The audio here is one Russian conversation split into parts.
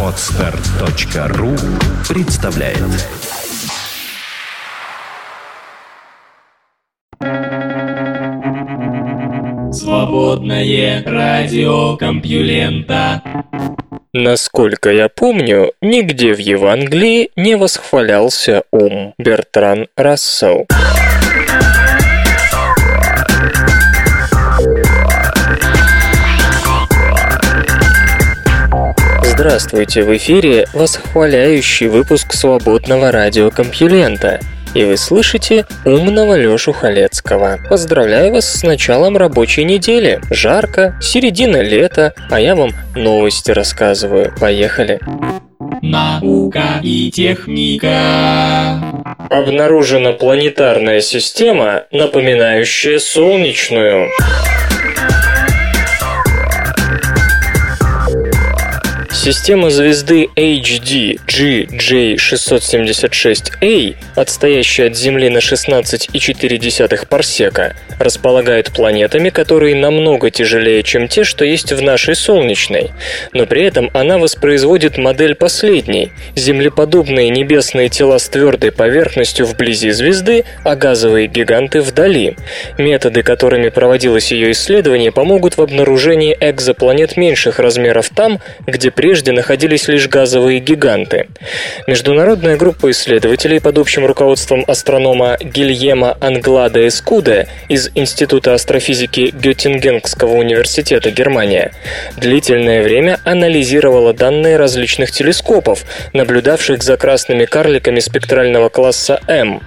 Отстар.ру представляет Свободное радио Компьюлента Насколько я помню, нигде в Евангелии не восхвалялся ум Бертран Рассел. Здравствуйте, в эфире восхваляющий выпуск свободного радиокомпьюлента. И вы слышите умного Лёшу Халецкого. Поздравляю вас с началом рабочей недели. Жарко, середина лета, а я вам новости рассказываю. Поехали. Наука и техника. Обнаружена планетарная система, напоминающая солнечную. Система звезды HD GJ676A, отстоящая от Земли на 16,4 парсека, располагает планетами, которые намного тяжелее, чем те, что есть в нашей Солнечной. Но при этом она воспроизводит модель последней – землеподобные небесные тела с твердой поверхностью вблизи звезды, а газовые гиганты вдали. Методы, которыми проводилось ее исследование, помогут в обнаружении экзопланет меньших размеров там, где прежде прежде находились лишь газовые гиганты. Международная группа исследователей под общим руководством астронома Гильема Англада Эскуде из Института астрофизики Геттингенского университета Германия длительное время анализировала данные различных телескопов, наблюдавших за красными карликами спектрального класса М.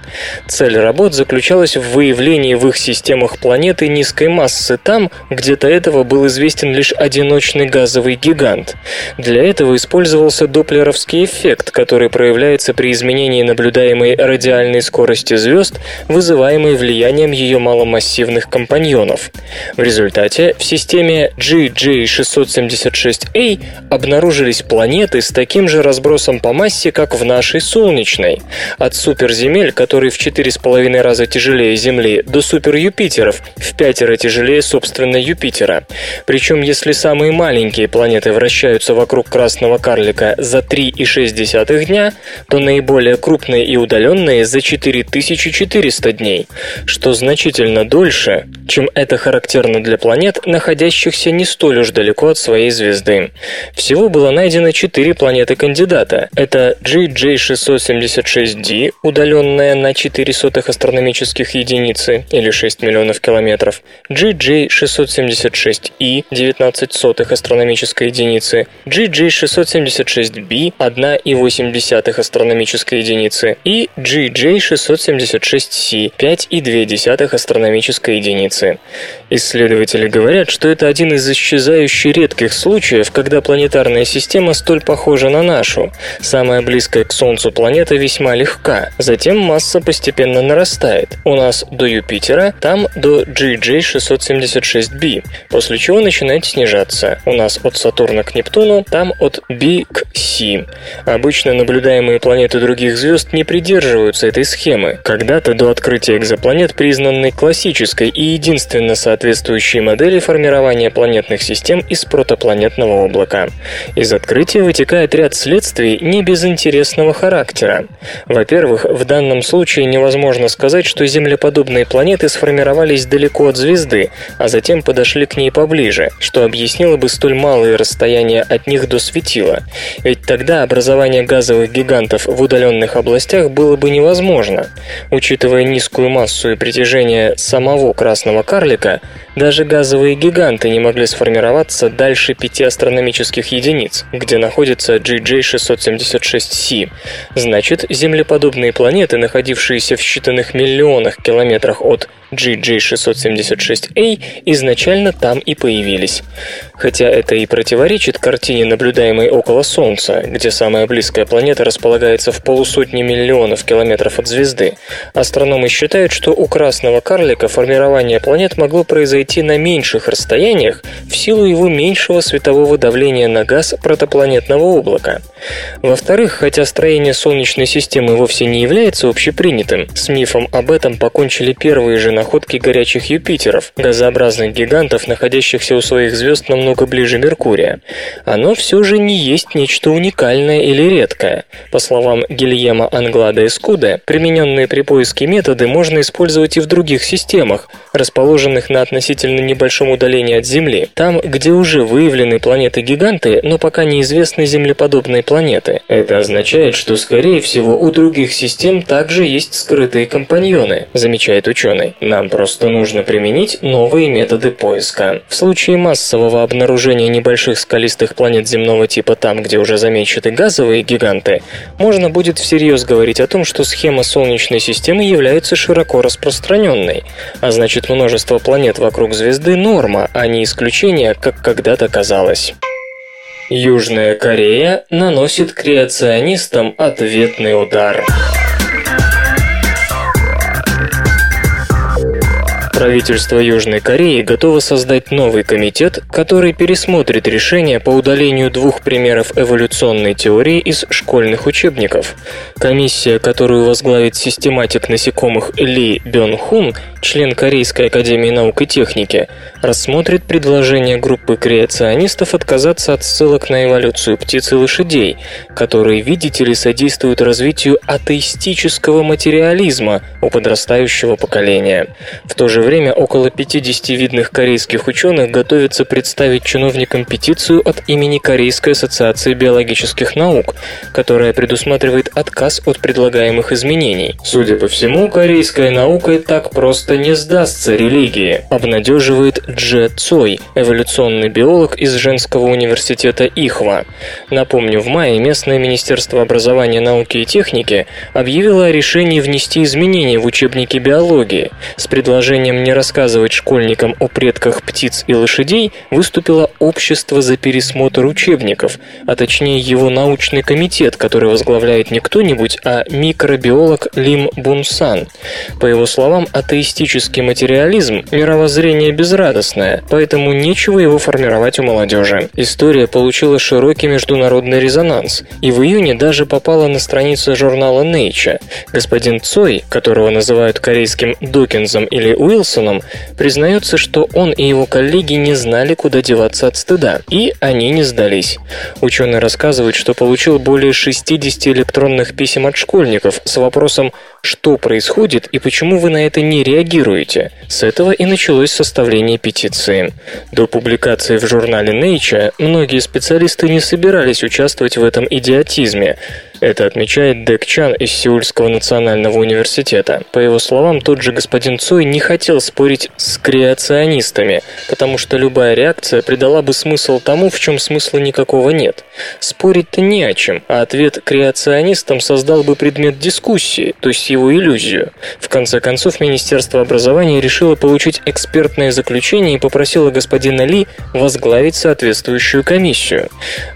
Цель работ заключалась в выявлении в их системах планеты низкой массы там, где до этого был известен лишь одиночный газовый гигант. Для для этого использовался доплеровский эффект, который проявляется при изменении наблюдаемой радиальной скорости звезд, вызываемой влиянием ее маломассивных компаньонов. В результате в системе GJ676A обнаружились планеты с таким же разбросом по массе, как в нашей Солнечной. От суперземель, которые в 4,5 раза тяжелее Земли, до супер-Юпитеров, в пятеро тяжелее собственно Юпитера. Причем, если самые маленькие планеты вращаются вокруг красного карлика за 3,6 дня, то наиболее крупные и удаленные за 4400 дней, что значительно дольше, чем это характерно для планет, находящихся не столь уж далеко от своей звезды. Всего было найдено 4 планеты-кандидата. Это GJ676d, удаленная на 4 сотых астрономических единицы, или 6 миллионов километров, GJ676e, 19 сотых астрономической единицы, GJ GJ676b 1,8 астрономической единицы и GJ676c 5,2 астрономической единицы. Исследователи говорят, что это один из исчезающих редких случаев, когда планетарная система столь похожа на нашу. Самая близкая к Солнцу планета весьма легка, затем масса постепенно нарастает. У нас до Юпитера, там до GJ676b, после чего начинает снижаться. У нас от Сатурна к Нептуну, там Программ от Big C. Обычно наблюдаемые планеты других звезд не придерживаются этой схемы. Когда-то до открытия экзопланет, признанной классической и единственно соответствующей модели формирования планетных систем из протопланетного облака. Из открытия вытекает ряд следствий не безинтересного характера. Во-первых, в данном случае невозможно сказать, что землеподобные планеты сформировались далеко от звезды, а затем подошли к ней поближе, что объяснило бы столь малые расстояния от них до воду светила, ведь тогда образование газовых гигантов в удаленных областях было бы невозможно. Учитывая низкую массу и притяжение самого красного карлика, даже газовые гиганты не могли сформироваться дальше 5 астрономических единиц, где находится GJ676c. Значит, землеподобные планеты, находившиеся в считанных миллионах километрах от GJ676a, изначально там и появились. Хотя это и противоречит картине, наблюдаемой около Солнца, где самая близкая планета располагается в полусотни миллионов километров от звезды. Астрономы считают, что у красного карлика формирование планет могло произойти на меньших расстояниях в силу его меньшего светового давления на газ протопланетного облака. Во-вторых, хотя строение Солнечной системы вовсе не является общепринятым, с мифом об этом покончили первые же находки горячих Юпитеров, газообразных гигантов, находящихся у своих звезд намного ближе Меркурия. Оно все же не есть нечто уникальное или редкое. По словам Гильема Англада Эскуда, примененные при поиске методы можно использовать и в других системах, расположенных на относительно небольшом удалении от Земли, там, где уже выявлены планеты-гиганты, но пока неизвестны землеподобные планеты. Это означает, что, скорее всего, у других систем также есть скрытые компаньоны, замечает ученый. Нам просто нужно применить новые методы поиска. В случае массового обнаружения небольших скалистых планет земного типа там, где уже замечены газовые гиганты, можно будет всерьез говорить о том, что схема Солнечной системы является широко распространенной, а значит множество планет вокруг звезды – норма, а не исключение, как когда-то казалось. Южная Корея наносит креационистам ответный удар. Правительство Южной Кореи готово создать новый комитет, который пересмотрит решение по удалению двух примеров эволюционной теории из школьных учебников. Комиссия, которую возглавит систематик насекомых Ли Бён Хун, член Корейской академии наук и техники, рассмотрит предложение группы креационистов отказаться от ссылок на эволюцию птиц и лошадей, которые, видите ли, содействуют развитию атеистического материализма у подрастающего поколения. В то же время около 50 видных корейских ученых готовятся представить чиновникам петицию от имени Корейской ассоциации биологических наук, которая предусматривает отказ от предлагаемых изменений. Судя по всему, корейская наука так просто не сдастся религии, обнадеживает Дже Цой, эволюционный биолог из женского университета Ихва. Напомню, в мае местное Министерство образования, науки и техники объявило о решении внести изменения в учебники биологии с предложением не рассказывать школьникам о предках птиц и лошадей выступило Общество за пересмотр учебников, а точнее его научный комитет, который возглавляет не кто-нибудь, а микробиолог Лим Бунсан. По его словам, атеистический материализм – мировоззрение безрадостное, поэтому нечего его формировать у молодежи. История получила широкий международный резонанс, и в июне даже попала на страницу журнала Nature. Господин Цой, которого называют корейским Докинзом или Уилсоном, признается, что он и его коллеги не знали, куда деваться от стыда, и они не сдались. Ученый рассказывает, что получил более 60 электронных писем от школьников с вопросом что происходит и почему вы на это не реагируете. С этого и началось составление петиции. До публикации в журнале Nature многие специалисты не собирались участвовать в этом идиотизме, это отмечает Дэк Чан из Сеульского национального университета. По его словам, тот же господин Цой не хотел спорить с креационистами, потому что любая реакция придала бы смысл тому, в чем смысла никакого нет. Спорить-то не о чем, а ответ креационистам создал бы предмет дискуссии, то есть его иллюзию. В конце концов, Министерство образования решило получить экспертное заключение и попросило господина Ли возглавить соответствующую комиссию.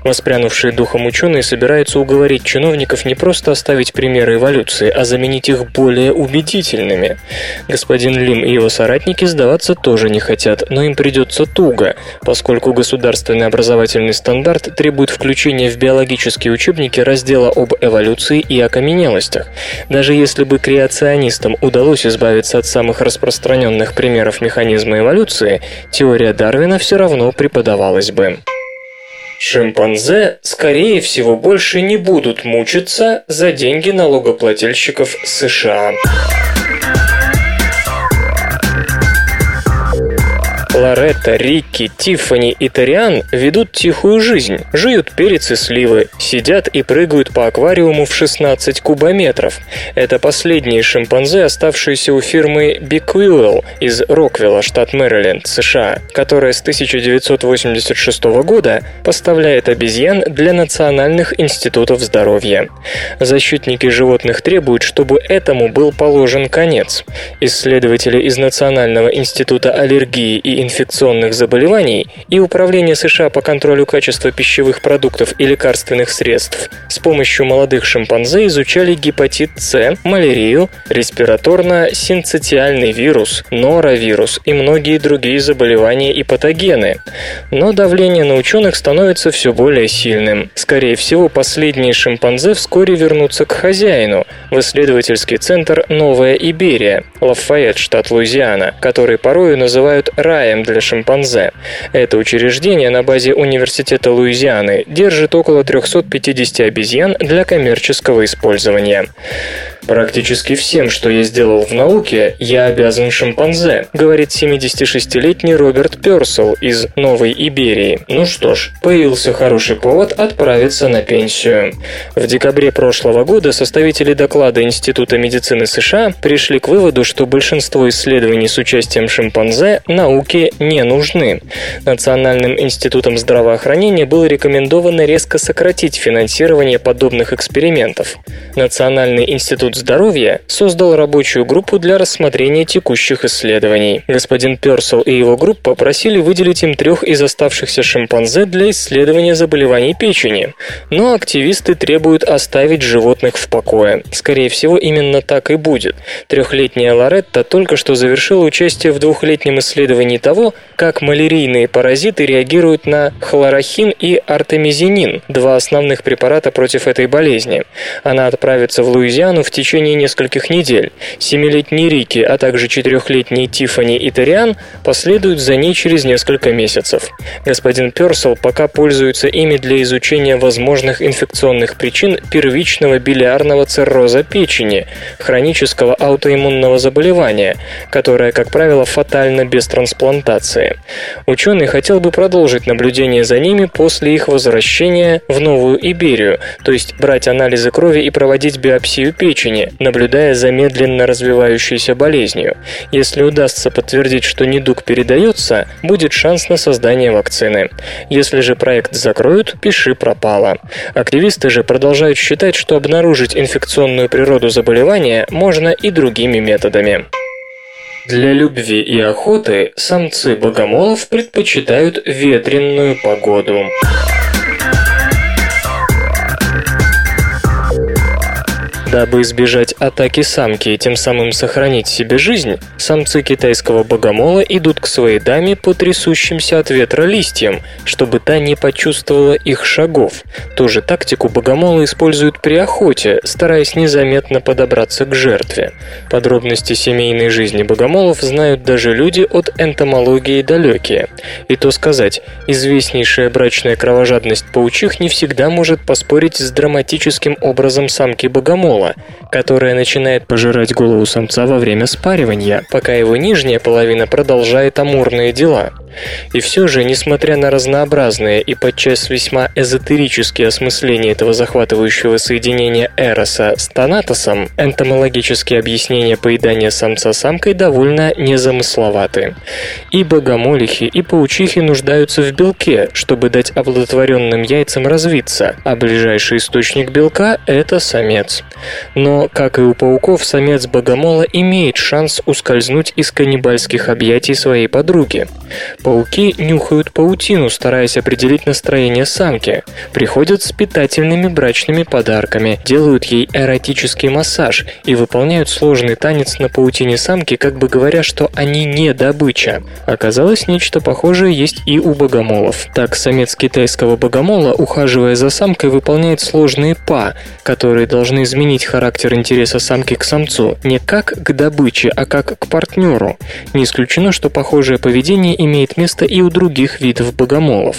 Воспрянувшие духом ученые собираются уговорить чиновников чиновников не просто оставить примеры эволюции, а заменить их более убедительными. Господин Лим и его соратники сдаваться тоже не хотят, но им придется туго, поскольку государственный образовательный стандарт требует включения в биологические учебники раздела об эволюции и окаменелостях. Даже если бы креационистам удалось избавиться от самых распространенных примеров механизма эволюции, теория Дарвина все равно преподавалась бы. Шимпанзе, скорее всего, больше не будут мучиться за деньги налогоплательщиков США. Лоретта, Рикки, Тиффани и Ториан ведут тихую жизнь, жуют перец и сливы, сидят и прыгают по аквариуму в 16 кубометров. Это последние шимпанзе, оставшиеся у фирмы Bequewell из Роквилла, штат Мэриленд, США, которая с 1986 года поставляет обезьян для национальных институтов здоровья. Защитники животных требуют, чтобы этому был положен конец. Исследователи из Национального института аллергии и инфекционных заболеваний и Управление США по контролю качества пищевых продуктов и лекарственных средств с помощью молодых шимпанзе изучали гепатит С, малярию, респираторно-синцитиальный вирус, норовирус и многие другие заболевания и патогены. Но давление на ученых становится все более сильным. Скорее всего, последние шимпанзе вскоре вернутся к хозяину в исследовательский центр «Новая Иберия», Лафайет, штат Луизиана, который порою называют раем для шимпанзе. Это учреждение на базе Университета Луизианы держит около 350 обезьян для коммерческого использования. Практически всем, что я сделал в науке, я обязан шимпанзе, говорит 76-летний Роберт Персел из Новой Иберии. Ну что ж, появился хороший повод отправиться на пенсию. В декабре прошлого года составители доклада Института медицины США пришли к выводу, что большинство исследований с участием шимпанзе науке не нужны. Национальным институтом здравоохранения было рекомендовано резко сократить финансирование подобных экспериментов. Национальный институт Институт здоровья создал рабочую группу для рассмотрения текущих исследований. Господин Персел и его группа просили выделить им трех из оставшихся шимпанзе для исследования заболеваний печени. Но активисты требуют оставить животных в покое. Скорее всего, именно так и будет. Трехлетняя Лоретта только что завершила участие в двухлетнем исследовании того, как малярийные паразиты реагируют на хлорохин и артемизинин, два основных препарата против этой болезни. Она отправится в Луизиану в течение течение нескольких недель. Семилетний Рики, а также четырехлетний Тифани и Ториан последуют за ней через несколько месяцев. Господин Персел пока пользуется ими для изучения возможных инфекционных причин первичного билиарного цирроза печени, хронического аутоиммунного заболевания, которое, как правило, фатально без трансплантации. Ученый хотел бы продолжить наблюдение за ними после их возвращения в Новую Иберию, то есть брать анализы крови и проводить биопсию печени, печени, наблюдая за медленно развивающейся болезнью. Если удастся подтвердить, что недуг передается, будет шанс на создание вакцины. Если же проект закроют, пиши пропало. Активисты же продолжают считать, что обнаружить инфекционную природу заболевания можно и другими методами. Для любви и охоты самцы богомолов предпочитают ветренную погоду. Дабы избежать атаки самки и тем самым сохранить себе жизнь, самцы китайского богомола идут к своей даме по трясущимся от ветра листьям, чтобы та не почувствовала их шагов. Ту же тактику богомолы используют при охоте, стараясь незаметно подобраться к жертве. Подробности семейной жизни богомолов знают даже люди от энтомологии далекие. И то сказать, известнейшая брачная кровожадность паучих не всегда может поспорить с драматическим образом самки богомола, тела, которое начинает пожирать голову самца во время спаривания, пока его нижняя половина продолжает амурные дела. И все же, несмотря на разнообразные и подчас весьма эзотерические осмысления этого захватывающего соединения Эроса с Танатосом, энтомологические объяснения поедания самца самкой довольно незамысловаты. И богомолихи, и паучихи нуждаются в белке, чтобы дать оплодотворенным яйцам развиться, а ближайший источник белка – это самец. Но, как и у пауков, самец богомола имеет шанс ускользнуть из каннибальских объятий своей подруги. Пауки нюхают паутину, стараясь определить настроение самки, приходят с питательными брачными подарками, делают ей эротический массаж и выполняют сложный танец на паутине самки, как бы говоря, что они не добыча. Оказалось, нечто похожее есть и у богомолов. Так, самец китайского богомола, ухаживая за самкой, выполняет сложные па, которые должны изменить характер интереса самки к самцу не как к добыче, а как к партнеру. Не исключено, что похожее поведение имеет место и у других видов богомолов.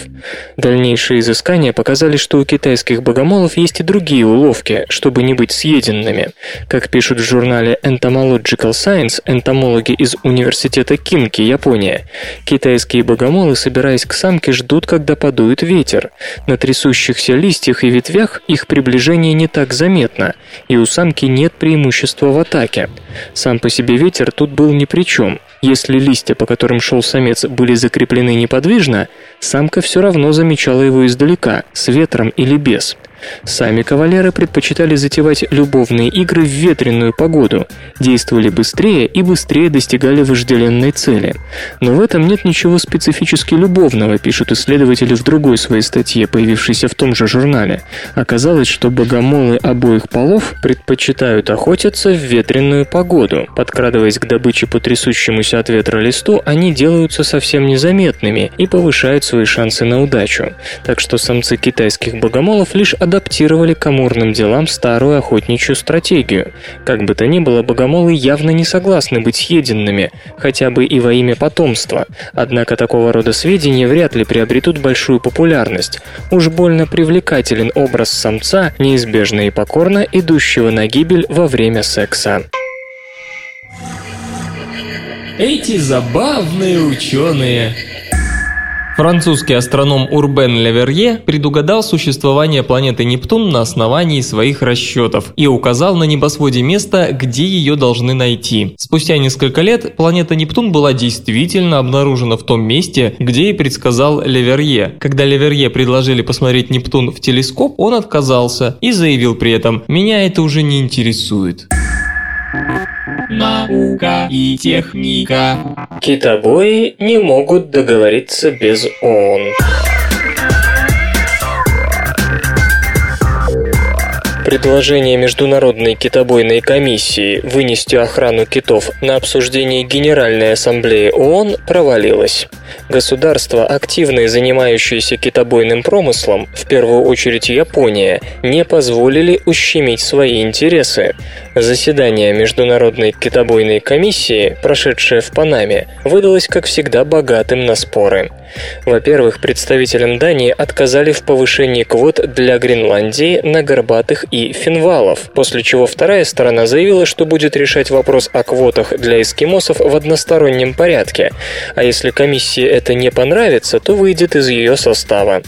Дальнейшие изыскания показали, что у китайских богомолов есть и другие уловки, чтобы не быть съеденными. Как пишут в журнале Entomological Science энтомологи из университета Кинки, Япония, китайские богомолы, собираясь к самке, ждут, когда подует ветер. На трясущихся листьях и ветвях их приближение не так заметно, у самки нет преимущества в атаке. Сам по себе ветер тут был ни при чем. Если листья, по которым шел самец, были закреплены неподвижно, самка все равно замечала его издалека, с ветром или без. Сами кавалеры предпочитали затевать любовные игры в ветреную погоду, действовали быстрее и быстрее достигали вожделенной цели. Но в этом нет ничего специфически любовного, пишут исследователи в другой своей статье, появившейся в том же журнале. Оказалось, что богомолы обоих полов предпочитают охотиться в ветреную погоду. Подкрадываясь к добыче по трясущемуся от ветра листу, они делаются совсем незаметными и повышают свои шансы на удачу. Так что самцы китайских богомолов лишь адаптировали к амурным делам старую охотничью стратегию. Как бы то ни было, богомолы явно не согласны быть съеденными, хотя бы и во имя потомства. Однако такого рода сведения вряд ли приобретут большую популярность. Уж больно привлекателен образ самца, неизбежно и покорно идущего на гибель во время секса. Эти забавные ученые. Французский астроном Урбен Леверье предугадал существование планеты Нептун на основании своих расчетов и указал на небосводе место, где ее должны найти. Спустя несколько лет планета Нептун была действительно обнаружена в том месте, где и предсказал Леверье. Когда Леверье предложили посмотреть Нептун в телескоп, он отказался и заявил при этом «Меня это уже не интересует». Наука и техника. Китобои не могут договориться без ООН. Предложение Международной китобойной комиссии вынести охрану китов на обсуждение Генеральной Ассамблеи ООН провалилось. Государства, активные занимающиеся китобойным промыслом, в первую очередь Япония, не позволили ущемить свои интересы. Заседание Международной китобойной комиссии, прошедшее в Панаме, выдалось, как всегда, богатым на споры. Во-первых, представителям Дании отказали в повышении квот для Гренландии на горбатых и финвалов, после чего вторая сторона заявила, что будет решать вопрос о квотах для эскимосов в одностороннем порядке, а если комиссии это не понравится, то выйдет из ее состава.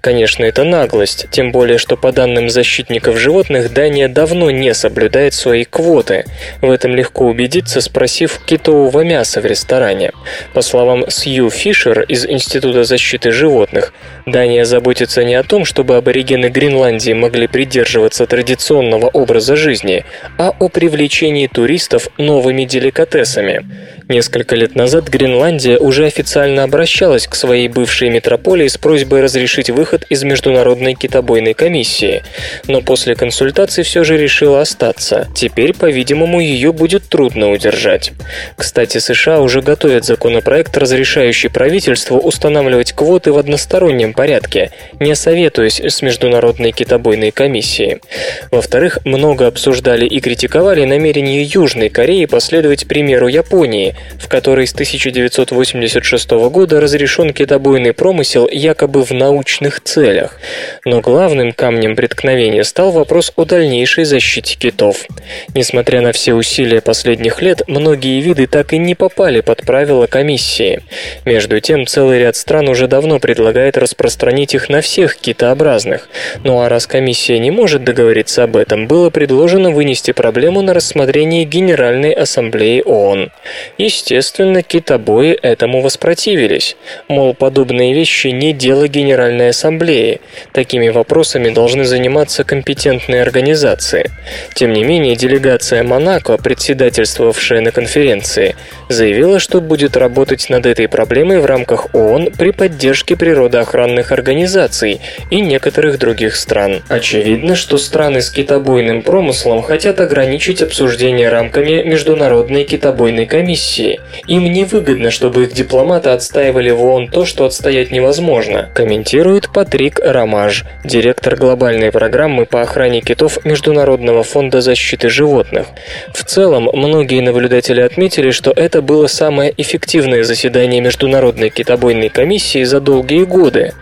Конечно, это наглость, тем более, что по данным защитников животных Дания давно не соблюдает свои квоты. В этом легко убедиться, спросив китового мяса в ресторане. По словам Сью Фишер из Института защиты животных, Дания заботится не о том, чтобы аборигены Гренландии могли придерживаться традиционного образа жизни, а о привлечении туристов новыми деликатесами. Несколько лет назад Гренландия уже официально обращалась к своей бывшей метрополии с просьбой разрешить выход из Международной китобойной комиссии, но после консультаций все же решила остаться. Теперь, по-видимому, ее будет трудно удержать. Кстати, США уже готовят законопроект, разрешающий правительству устанавливать квоты в одностороннем порядке, не советуясь с Международной китобойной комиссией. Во-вторых, много обсуждали и критиковали намерение Южной Кореи последовать примеру Японии, в которой с 1986 года разрешен китобойный промысел якобы в научных целях. Но главным камнем преткновения стал вопрос о дальнейшей защите китов. Несмотря на все усилия последних лет, многие виды так и не попали под правила комиссии. Между тем, целый ряд стран уже давно предлагает распространить их на всех китообразных. Ну а раз комиссия не может договориться об этом, было предложено вынести проблему на рассмотрение Генеральной Ассамблеи ООН. Естественно, китобои этому воспротивились. Мол, подобные вещи не дело Генеральной Ассамблеи. Такими вопросами должны заниматься компетентные организации. Тем не менее, делегация Монако, председательствовавшая на конференции, заявила, что будет работать над этой проблемой в рамках ООН при поддержке природоохранных организаций и некоторых других стран. Очевидно, что страны с китобойным промыслом хотят ограничить обсуждение рамками Международной китобойной комиссии. Им невыгодно, чтобы их дипломаты отстаивали в ООН то, что отстоять невозможно, комментирует Патрик Рамаж, директор глобальной программы по охране китов Международного фонда защиты животных. В целом, многие наблюдатели отметили, что это было самое эффективное заседание Международной китобойной комиссии за долгие годы.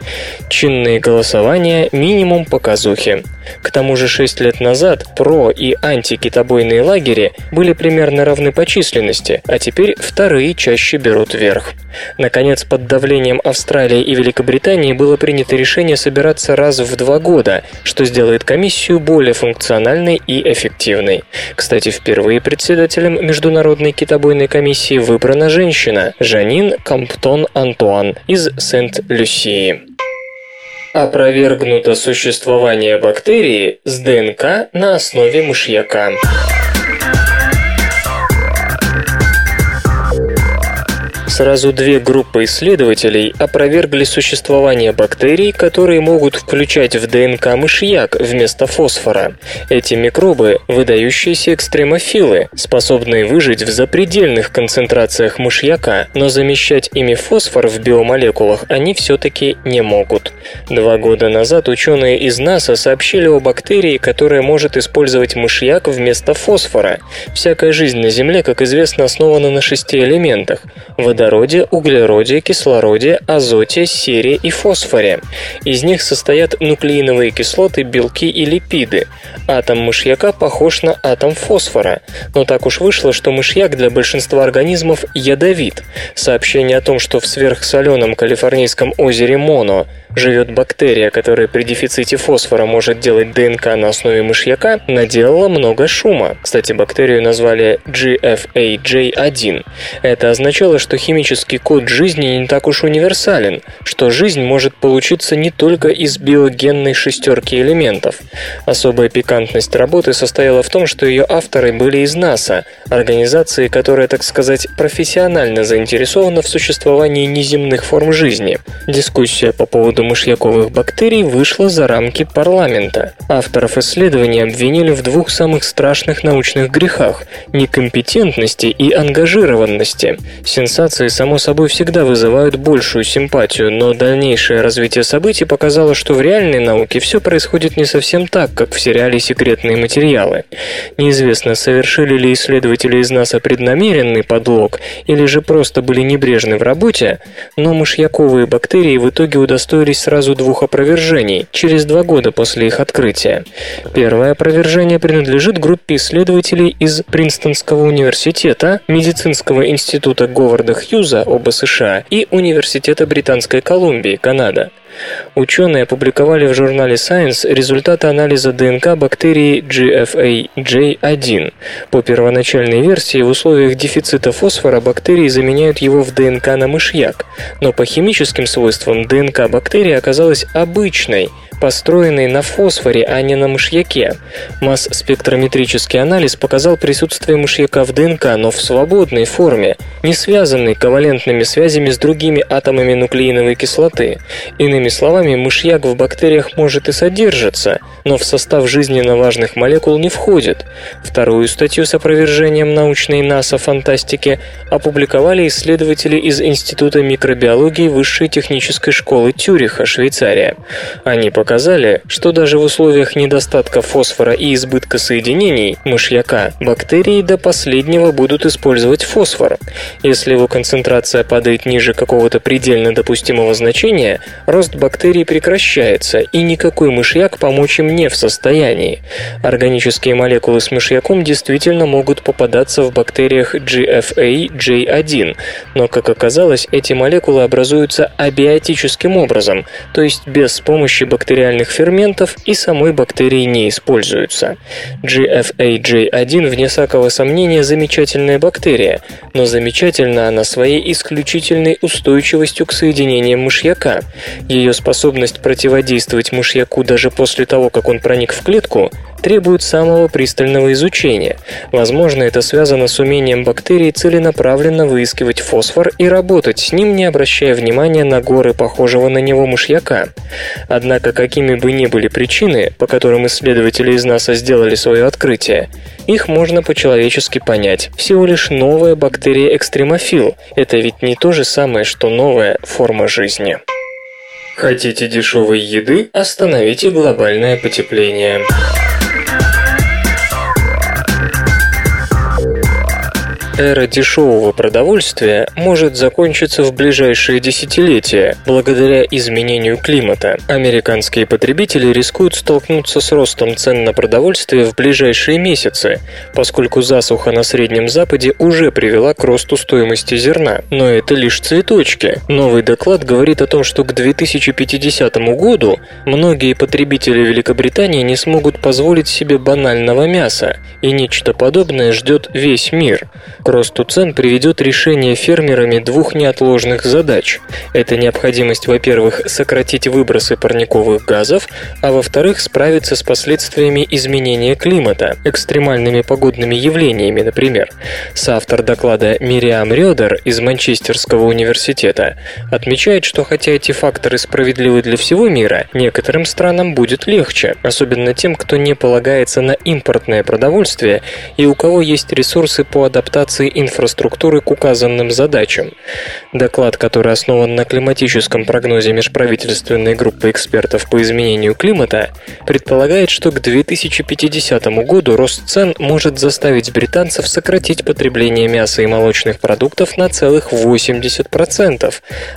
Чинные голосования – минимум показухи. К тому же 6 лет назад про- и антикитобойные лагеря были примерно равны по численности, а теперь вторые чаще берут верх. Наконец, под давлением Австралии и Великобритании было принято решение собираться раз в два года, что сделает комиссию более функциональной и эффективной. Кстати, впервые председателем Международной китобойной комиссии выбрана женщина Жанин Камптон Антуан из Сент-Люсии. Опровергнуто существование бактерии с ДНК на основе мышьяка. Сразу две группы исследователей опровергли существование бактерий, которые могут включать в ДНК мышьяк вместо фосфора. Эти микробы – выдающиеся экстремофилы, способные выжить в запредельных концентрациях мышьяка, но замещать ими фосфор в биомолекулах они все-таки не могут. Два года назад ученые из НАСА сообщили о бактерии, которая может использовать мышьяк вместо фосфора. Всякая жизнь на Земле, как известно, основана на шести элементах – водороде, углероде, кислороде, азоте, сере и фосфоре. Из них состоят нуклеиновые кислоты, белки и липиды. Атом мышьяка похож на атом фосфора, но так уж вышло, что мышьяк для большинства организмов ядовит. Сообщение о том, что в сверхсоленом калифорнийском озере Моно живет бактерия, которая при дефиците фосфора может делать ДНК на основе мышьяка, наделала много шума. Кстати, бактерию назвали GFAJ1. Это означало, что химический код жизни не так уж универсален, что жизнь может получиться не только из биогенной шестерки элементов. Особая пикантность работы состояла в том, что ее авторы были из НАСА, организации, которая, так сказать, профессионально заинтересована в существовании неземных форм жизни. Дискуссия по поводу поводу мышьяковых бактерий вышла за рамки парламента. Авторов исследования обвинили в двух самых страшных научных грехах – некомпетентности и ангажированности. Сенсации, само собой, всегда вызывают большую симпатию, но дальнейшее развитие событий показало, что в реальной науке все происходит не совсем так, как в сериале «Секретные материалы». Неизвестно, совершили ли исследователи из НАСА преднамеренный подлог или же просто были небрежны в работе, но мышьяковые бактерии в итоге удостоились удостоились сразу двух опровержений через два года после их открытия. Первое опровержение принадлежит группе исследователей из Принстонского университета, Медицинского института Говарда Хьюза, оба США, и Университета Британской Колумбии, Канада. Ученые опубликовали в журнале Science результаты анализа ДНК бактерии GFAJ1. По первоначальной версии, в условиях дефицита фосфора бактерии заменяют его в ДНК на мышьяк, но по химическим свойствам ДНК бактерии оказалась обычной, построенный на фосфоре, а не на мышьяке. Масс-спектрометрический анализ показал присутствие мышьяка в ДНК, но в свободной форме, не связанной ковалентными связями с другими атомами нуклеиновой кислоты. Иными словами, мышьяк в бактериях может и содержаться, но в состав жизненно важных молекул не входит. Вторую статью с опровержением научной НАСА фантастики опубликовали исследователи из Института микробиологии Высшей технической школы Тюриха, Швейцария. Они показали, что даже в условиях недостатка фосфора и избытка соединений мышьяка бактерии до последнего будут использовать фосфор. Если его концентрация падает ниже какого-то предельно допустимого значения, рост бактерий прекращается, и никакой мышьяк помочь им не в состоянии. Органические молекулы с мышьяком действительно могут попадаться в бактериях GFA-J1, но, как оказалось, эти молекулы образуются абиотическим образом, то есть без помощи бактериальных ферментов и самой бактерии не используются. GFAJ1, вне всякого сомнения, замечательная бактерия, но замечательна она своей исключительной устойчивостью к соединениям мышьяка. Ее способность противодействовать мышьяку даже после того, как он проник в клетку, требует самого пристального изучения. Возможно, это связано с умением бактерий целенаправленно выискивать фосфор и работать с ним, не обращая внимания на горы похожего на него мышьяка. Однако, какими бы ни были причины, по которым исследователи из НАСА сделали свое открытие, их можно по-человечески понять. Всего лишь новая бактерия экстремофил. Это ведь не то же самое, что новая форма жизни. Хотите дешевой еды? Остановите глобальное потепление. Эра дешевого продовольствия может закончиться в ближайшие десятилетия благодаря изменению климата. Американские потребители рискуют столкнуться с ростом цен на продовольствие в ближайшие месяцы, поскольку засуха на Среднем Западе уже привела к росту стоимости зерна. Но это лишь цветочки. Новый доклад говорит о том, что к 2050 году многие потребители Великобритании не смогут позволить себе банального мяса, и нечто подобное ждет весь мир. Росту цен приведет решение фермерами двух неотложных задач. Это необходимость, во-первых, сократить выбросы парниковых газов, а во-вторых, справиться с последствиями изменения климата, экстремальными погодными явлениями, например. Соавтор доклада Мириам Рёдер из Манчестерского университета отмечает, что хотя эти факторы справедливы для всего мира, некоторым странам будет легче, особенно тем, кто не полагается на импортное продовольствие и у кого есть ресурсы по адаптации инфраструктуры к указанным задачам. Доклад, который основан на климатическом прогнозе межправительственной группы экспертов по изменению климата, предполагает, что к 2050 году рост цен может заставить британцев сократить потребление мяса и молочных продуктов на целых 80%,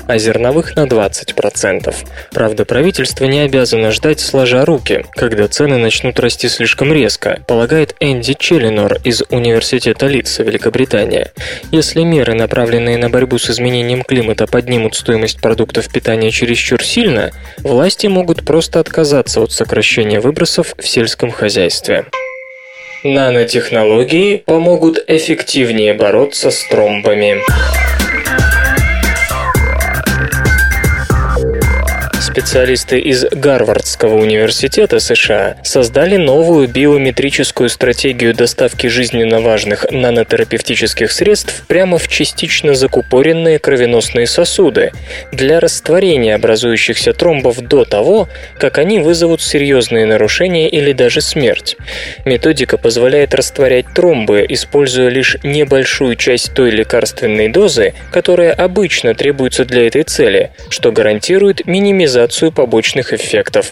а зерновых на 20%. Правда, правительство не обязано ждать сложа руки, когда цены начнут расти слишком резко, полагает Энди Челлинор из Университета Лидса, Великобритания. Если меры, направленные на борьбу с изменением климата, поднимут стоимость продуктов питания чересчур сильно, власти могут просто отказаться от сокращения выбросов в сельском хозяйстве. Нанотехнологии помогут эффективнее бороться с тромбами. Специалисты из Гарвардского университета США создали новую биометрическую стратегию доставки жизненно важных нанотерапевтических средств прямо в частично закупоренные кровеносные сосуды для растворения образующихся тромбов до того, как они вызовут серьезные нарушения или даже смерть. Методика позволяет растворять тромбы, используя лишь небольшую часть той лекарственной дозы, которая обычно требуется для этой цели, что гарантирует минимизацию минимизацию побочных эффектов.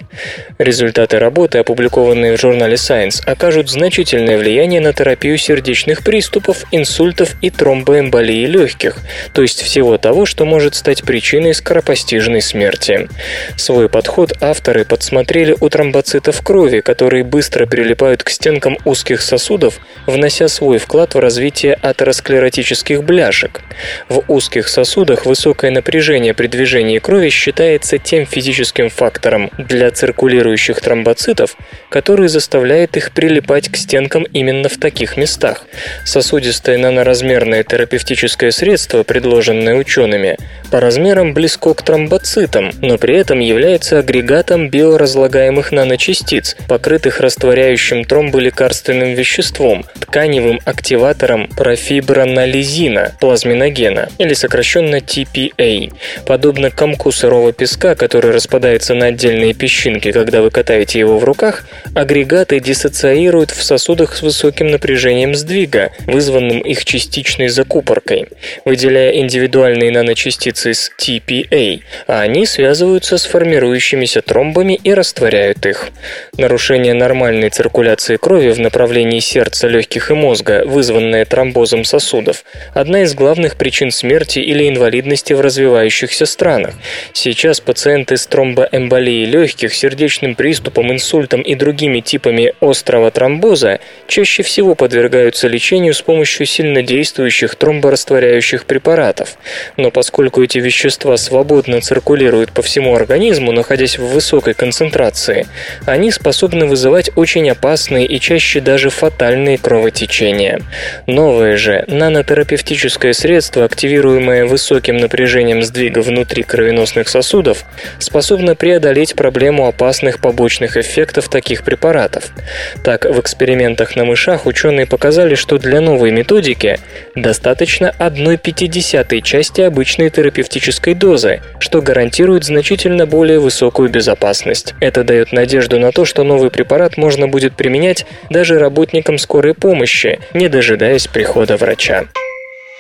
Результаты работы, опубликованные в журнале Science, окажут значительное влияние на терапию сердечных приступов, инсультов и тромбоэмболии легких, то есть всего того, что может стать причиной скоропостижной смерти. Свой подход авторы подсмотрели у тромбоцитов крови, которые быстро прилипают к стенкам узких сосудов, внося свой вклад в развитие атеросклеротических бляшек. В узких сосудах высокое напряжение при движении крови считается тем физическим фактором для циркулирующих тромбоцитов, который заставляет их прилипать к стенкам именно в таких местах. Сосудистое наноразмерное терапевтическое средство, предложенное учеными, по размерам близко к тромбоцитам, но при этом является агрегатом биоразлагаемых наночастиц, покрытых растворяющим тромбы лекарственным веществом, тканевым активатором профибронолизина, плазминогена, или сокращенно TPA. Подобно комку сырого песка, который который распадается на отдельные песчинки, когда вы катаете его в руках, агрегаты диссоциируют в сосудах с высоким напряжением сдвига, вызванным их частичной закупоркой, выделяя индивидуальные наночастицы с TPA, а они связываются с формирующимися тромбами и растворяют их. Нарушение нормальной циркуляции крови в направлении сердца, легких и мозга, вызванное тромбозом сосудов, одна из главных причин смерти или инвалидности в развивающихся странах. Сейчас пациенты с тромбоэмболией легких, сердечным приступом, инсультом и другими типами острого тромбоза чаще всего подвергаются лечению с помощью сильнодействующих тромборастворяющих препаратов. Но поскольку эти вещества свободно циркулируют по всему организму, находясь в высокой концентрации, они способны вызывать очень опасные и чаще даже фатальные кровотечения. Новое же нанотерапевтическое средство, активируемое высоким напряжением сдвига внутри кровеносных сосудов, способна преодолеть проблему опасных побочных эффектов таких препаратов. Так, в экспериментах на мышах ученые показали, что для новой методики достаточно 1,5 части обычной терапевтической дозы, что гарантирует значительно более высокую безопасность. Это дает надежду на то, что новый препарат можно будет применять даже работникам скорой помощи, не дожидаясь прихода врача.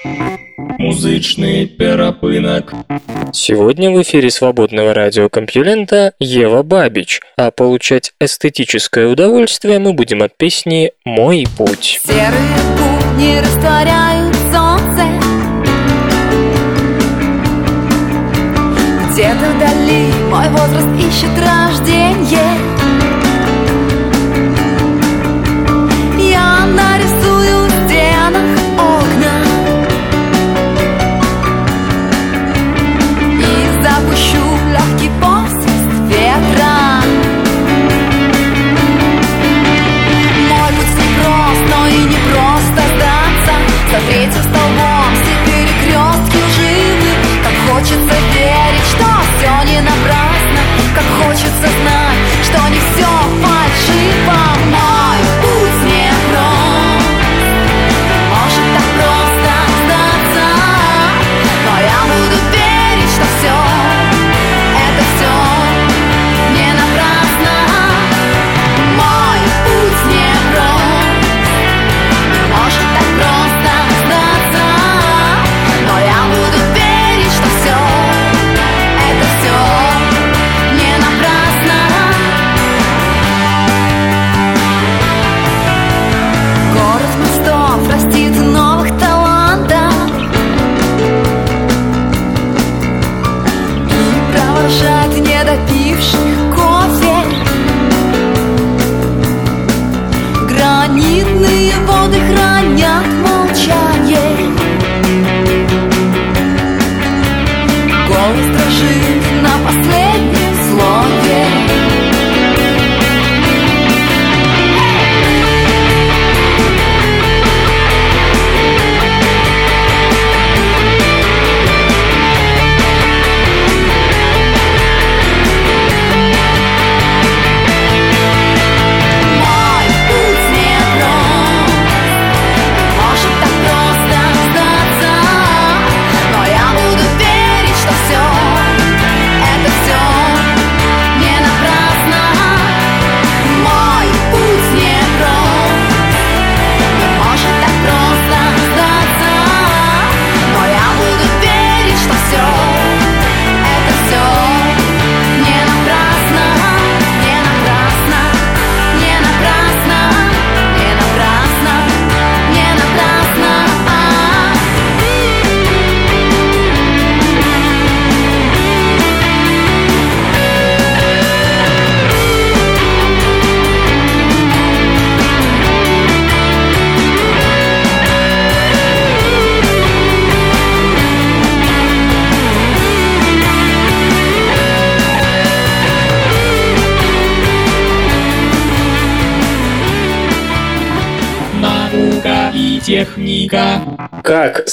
Музычный перапынок. Сегодня в эфире свободного радиокомпьюлента Ева Бабич, а получать эстетическое удовольствие мы будем от песни «Мой путь». Серые будни растворяют солнце Где-то вдали мой возраст ищет рождение встретив с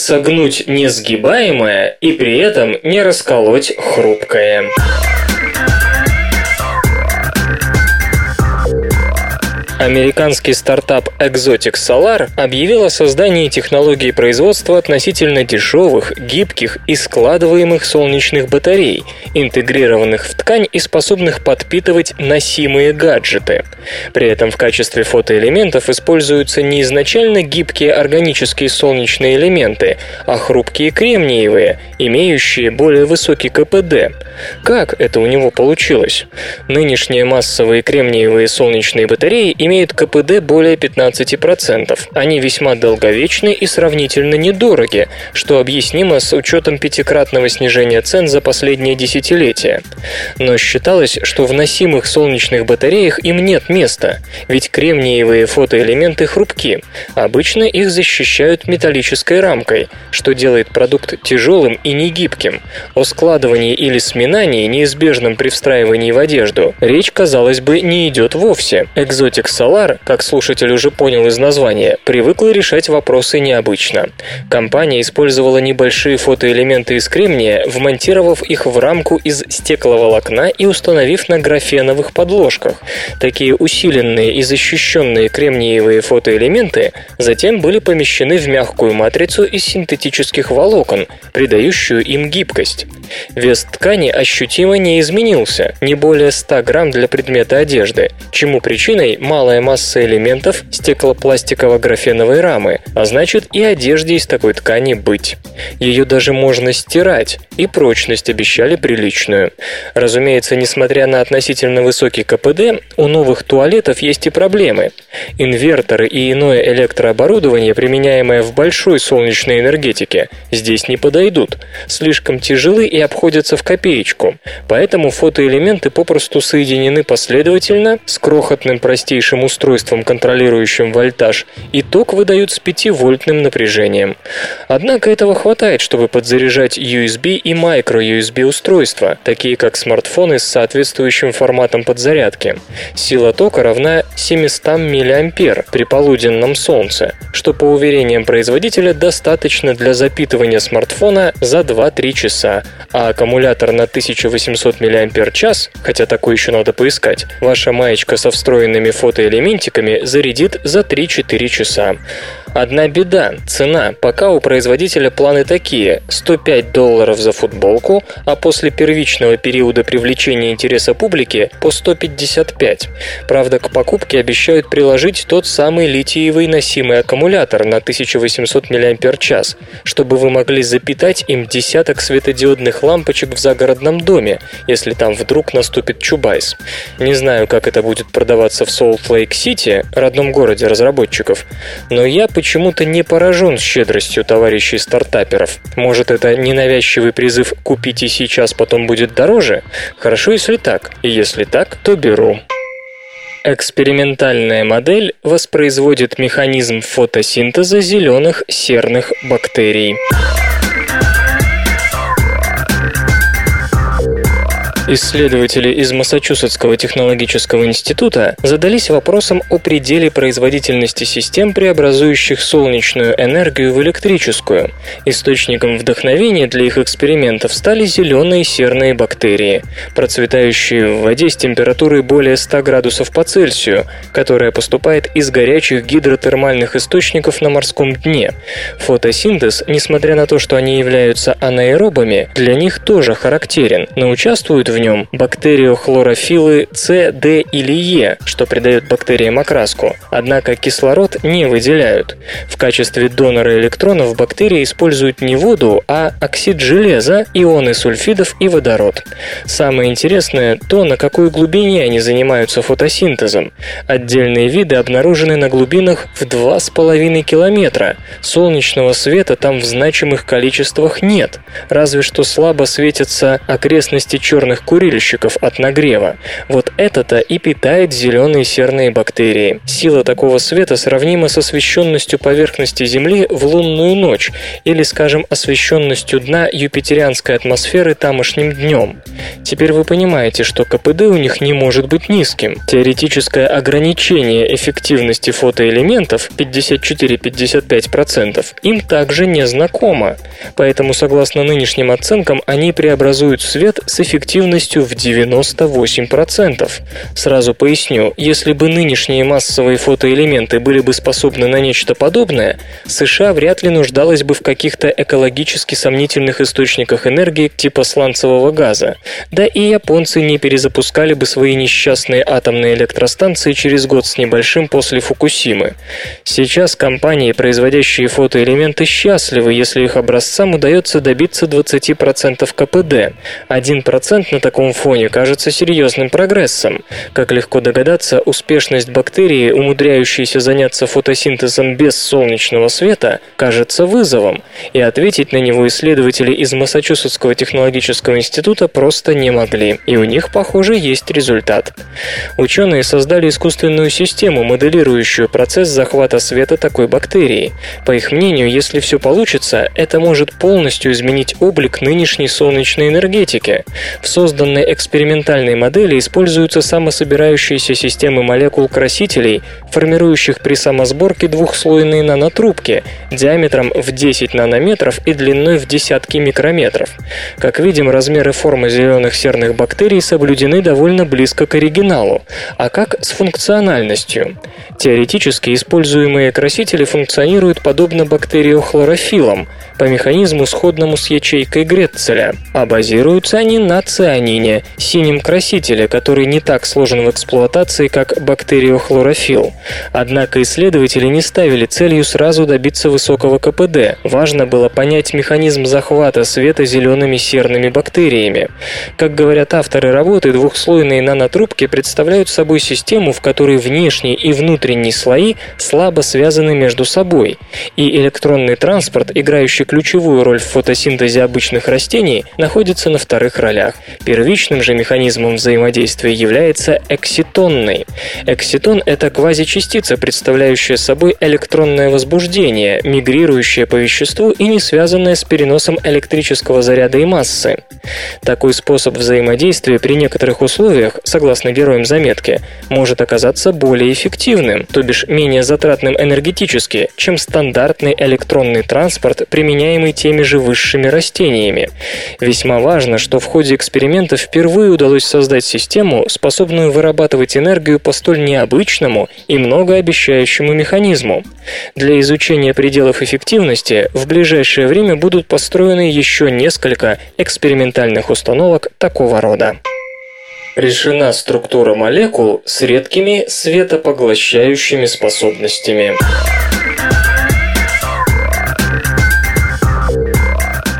согнуть несгибаемое и при этом не расколоть хрупкое. Американский стартап Exotic Solar объявил о создании технологии производства относительно дешевых, гибких и складываемых солнечных батарей, интегрированных в ткань и способных подпитывать носимые гаджеты. При этом в качестве фотоэлементов используются не изначально гибкие органические солнечные элементы, а хрупкие кремниевые, имеющие более высокий КПД. Как это у него получилось? Нынешние массовые кремниевые солнечные батареи имеют КПД более 15%. Они весьма долговечны и сравнительно недороги, что объяснимо с учетом пятикратного снижения цен за последние десятилетия. Но считалось, что в носимых солнечных батареях им нет места, ведь кремниевые фотоэлементы хрупки. Обычно их защищают металлической рамкой, что делает продукт тяжелым и негибким. О складывании или сминании, неизбежном при встраивании в одежду, речь, казалось бы, не идет вовсе. Экзотик Solar, как слушатель уже понял из названия, привыкла решать вопросы необычно. Компания использовала небольшие фотоэлементы из кремния, вмонтировав их в рамку из стекловолокна и установив на графеновых подложках. Такие усиленные и защищенные кремниевые фотоэлементы затем были помещены в мягкую матрицу из синтетических волокон, придающую им гибкость. Вес ткани ощутимо не изменился, не более 100 грамм для предмета одежды, чему причиной малая масса элементов стеклопластиково-графеновой рамы, а значит и одежде из такой ткани быть. Ее даже можно стирать, и прочность обещали приличную. Разумеется, несмотря на относительно высокий КПД, у новых туалетов есть и проблемы. Инверторы и иное электрооборудование, применяемое в большой солнечной энергетике, здесь не подойдут. Слишком тяжелы и обходятся в копеечку. Поэтому фотоэлементы попросту соединены последовательно с крохотным простейшим устройством, контролирующим вольтаж, и ток выдают с 5-вольтным напряжением. Однако этого хватает, чтобы подзаряжать USB и micro-USB устройства, такие как смартфоны с соответствующим форматом подзарядки. Сила тока равна 700 мА при полуденном солнце, что по уверениям производителя достаточно для запитывания смартфона за 2-3 часа, а аккумулятор на 1800 мАч, хотя такой еще надо поискать, ваша маечка со встроенными фотоэлементиками зарядит за 3-4 часа. Одна беда – цена. Пока у производителя планы такие – 105 долларов за футболку, а после первичного периода привлечения интереса публики – по 155. Правда, к покупке обещают приложить тот самый литиевый носимый аккумулятор на 1800 мАч, чтобы вы могли запитать им десяток светодиодных лампочек в загородном доме, если там вдруг наступит чубайс. Не знаю, как это будет продаваться в Солт-Лейк-Сити, родном городе разработчиков, но я почему-то не поражен щедростью товарищей стартаперов. Может, это ненавязчивый призыв «купите сейчас, потом будет дороже»? Хорошо, если так. Если так, то беру. Экспериментальная модель воспроизводит механизм фотосинтеза зеленых серных бактерий. Исследователи из Массачусетского технологического института задались вопросом о пределе производительности систем, преобразующих солнечную энергию в электрическую. Источником вдохновения для их экспериментов стали зеленые серные бактерии, процветающие в воде с температурой более 100 градусов по Цельсию, которая поступает из горячих гидротермальных источников на морском дне. Фотосинтез, несмотря на то, что они являются анаэробами, для них тоже характерен, но участвуют в нем бактериохлорофилы С, Д или Е, что придает бактериям окраску. Однако кислород не выделяют. В качестве донора электронов бактерии используют не воду, а оксид железа, ионы сульфидов и водород. Самое интересное то, на какой глубине они занимаются фотосинтезом. Отдельные виды обнаружены на глубинах в 2,5 километра. Солнечного света там в значимых количествах нет, разве что слабо светятся окрестности черных курильщиков от нагрева. Вот это-то и питает зеленые серные бактерии. Сила такого света сравнима с освещенностью поверхности Земли в лунную ночь или, скажем, освещенностью дна юпитерианской атмосферы тамошним днем. Теперь вы понимаете, что КПД у них не может быть низким. Теоретическое ограничение эффективности фотоэлементов 54-55% им также не знакомо. Поэтому, согласно нынешним оценкам, они преобразуют свет с эффективностью в 98%. Сразу поясню, если бы нынешние массовые фотоэлементы были бы способны на нечто подобное, США вряд ли нуждалась бы в каких-то экологически сомнительных источниках энергии типа сланцевого газа. Да и японцы не перезапускали бы свои несчастные атомные электростанции через год с небольшим после Фукусимы. Сейчас компании, производящие фотоэлементы, счастливы, если их образцам удается добиться 20% КПД. 1% на таком фоне кажется серьезным прогрессом. Как легко догадаться, успешность бактерии, умудряющейся заняться фотосинтезом без солнечного света, кажется вызовом, и ответить на него исследователи из Массачусетского технологического института просто не могли, и у них, похоже, есть результат. Ученые создали искусственную систему, моделирующую процесс захвата света такой бактерии. По их мнению, если все получится, это может полностью изменить облик нынешней солнечной энергетики. В созданной экспериментальной модели используются самособирающиеся системы молекул-красителей, формирующих при самосборке двухслойные нанотрубки диаметром в 10 нанометров и длиной в десятки микрометров. Как видим, размеры формы зеленых серных бактерий соблюдены довольно близко к оригиналу. А как с функциональностью? Теоретически используемые красители функционируют подобно бактериохлорофилам, по механизму сходному с ячейкой Гретцеля, а базируются они на цианине, синем красителе, который не так сложен в эксплуатации, как бактериохлорофилл. Однако исследователи не ставили целью сразу добиться высокого КПД. Важно было понять механизм захвата света зелеными серными бактериями. Как говорят авторы работы, двухслойные нанотрубки представляют собой систему, в которой внешний и внутренний слои слабо связаны между собой, и электронный транспорт, играющий ключевую роль в фотосинтезе обычных растений, находится на вторых ролях. Первичным же механизмом взаимодействия является экситонный. Экситон – это квазичастица, представляющая собой электронное возбуждение, мигрирующее по веществу и не связанное с переносом электрического заряда и массы. Такой способ взаимодействия при некоторых условиях, согласно героям заметки, может оказаться более эффективным, то бишь менее затратным энергетически, чем стандартный электронный транспорт, применяемый теми же высшими растениями. Весьма важно, что в ходе эксперимента впервые удалось создать систему, способную вырабатывать энергию по столь необычному и многообещающему механизму. Для изучения пределов эффективности в ближайшее время будут построены еще несколько экспериментальных установок такого рода. Решена структура молекул с редкими светопоглощающими способностями.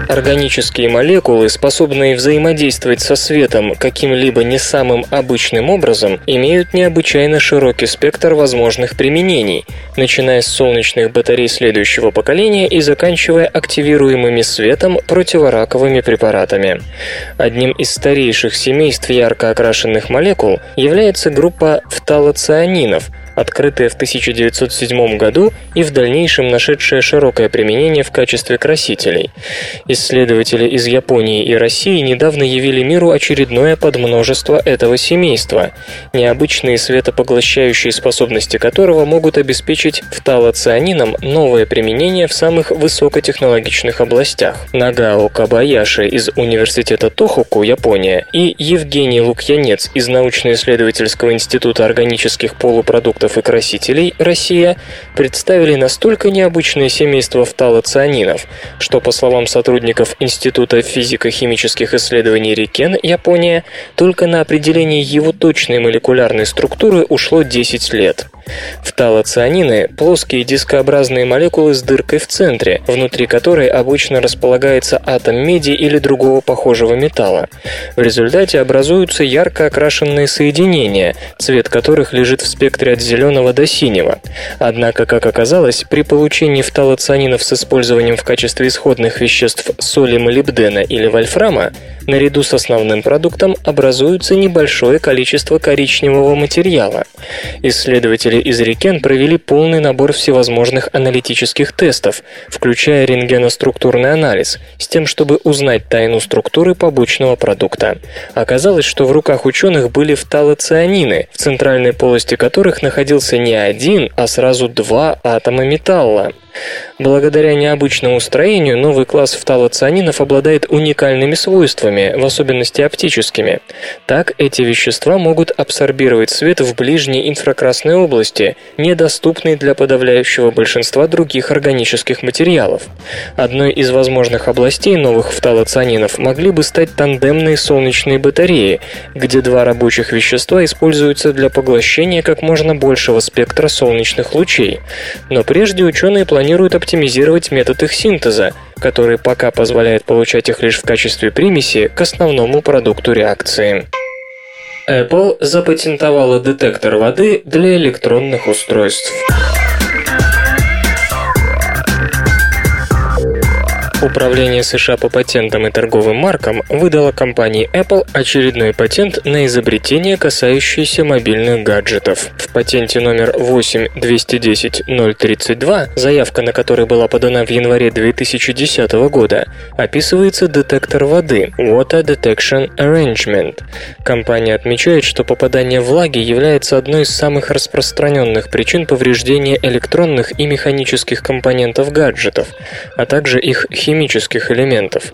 Органические молекулы, способные взаимодействовать со светом каким-либо не самым обычным образом, имеют необычайно широкий спектр возможных применений, начиная с солнечных батарей следующего поколения и заканчивая активируемыми светом противораковыми препаратами. Одним из старейших семейств ярко окрашенных молекул является группа фталоцианинов – открытая в 1907 году и в дальнейшем нашедшая широкое применение в качестве красителей. Исследователи из Японии и России недавно явили миру очередное подмножество этого семейства, необычные светопоглощающие способности которого могут обеспечить фталоцианином новое применение в самых высокотехнологичных областях. Нагао Кабаяши из Университета Тохоку, Япония, и Евгений Лукьянец из научно-исследовательского института органических полупродуктов и красителей Россия представили настолько необычное семейство фталоцианинов, что, по словам сотрудников Института физико-химических исследований Рикен, Япония, только на определение его точной молекулярной структуры ушло 10 лет. Фталоцианины – плоские дискообразные молекулы с дыркой в центре, внутри которой обычно располагается атом меди или другого похожего металла. В результате образуются ярко окрашенные соединения, цвет которых лежит в спектре от зеленого до синего. Однако, как оказалось, при получении фталоцианинов с использованием в качестве исходных веществ соли молибдена или вольфрама, наряду с основным продуктом образуется небольшое количество коричневого материала. Исследователи из Рикен провели полный набор всевозможных аналитических тестов, включая рентгеноструктурный анализ, с тем, чтобы узнать тайну структуры побочного продукта. Оказалось, что в руках ученых были фталоцианины, в центральной полости которых находился не один, а сразу два атома металла. Благодаря необычному строению новый класс фталоцианинов обладает уникальными свойствами, в особенности оптическими. Так, эти вещества могут абсорбировать свет в ближней инфракрасной области, недоступной для подавляющего большинства других органических материалов. Одной из возможных областей новых фталоцианинов могли бы стать тандемные солнечные батареи, где два рабочих вещества используются для поглощения как можно большего спектра солнечных лучей. Но прежде ученые планируют оптимизировать метод их синтеза, который пока позволяет получать их лишь в качестве примеси к основному продукту реакции. Apple запатентовала детектор воды для электронных устройств. Управление США по патентам и торговым маркам выдало компании Apple очередной патент на изобретение, касающееся мобильных гаджетов. В патенте номер 8210032, заявка на который была подана в январе 2010 года, описывается детектор воды Water Detection Arrangement. Компания отмечает, что попадание влаги является одной из самых распространенных причин повреждения электронных и механических компонентов гаджетов, а также их элементов.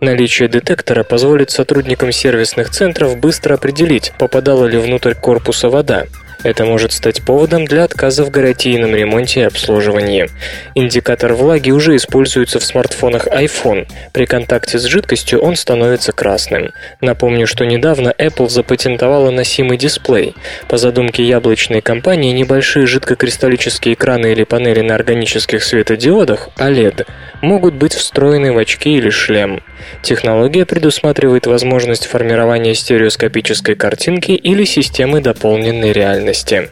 Наличие детектора позволит сотрудникам сервисных центров быстро определить, попадала ли внутрь корпуса вода. Это может стать поводом для отказа в гарантийном ремонте и обслуживании. Индикатор влаги уже используется в смартфонах iPhone. При контакте с жидкостью он становится красным. Напомню, что недавно Apple запатентовала носимый дисплей. По задумке яблочной компании, небольшие жидкокристаллические экраны или панели на органических светодиодах OLED могут быть встроены в очки или шлем. Технология предусматривает возможность формирования стереоскопической картинки или системы дополненной реальности.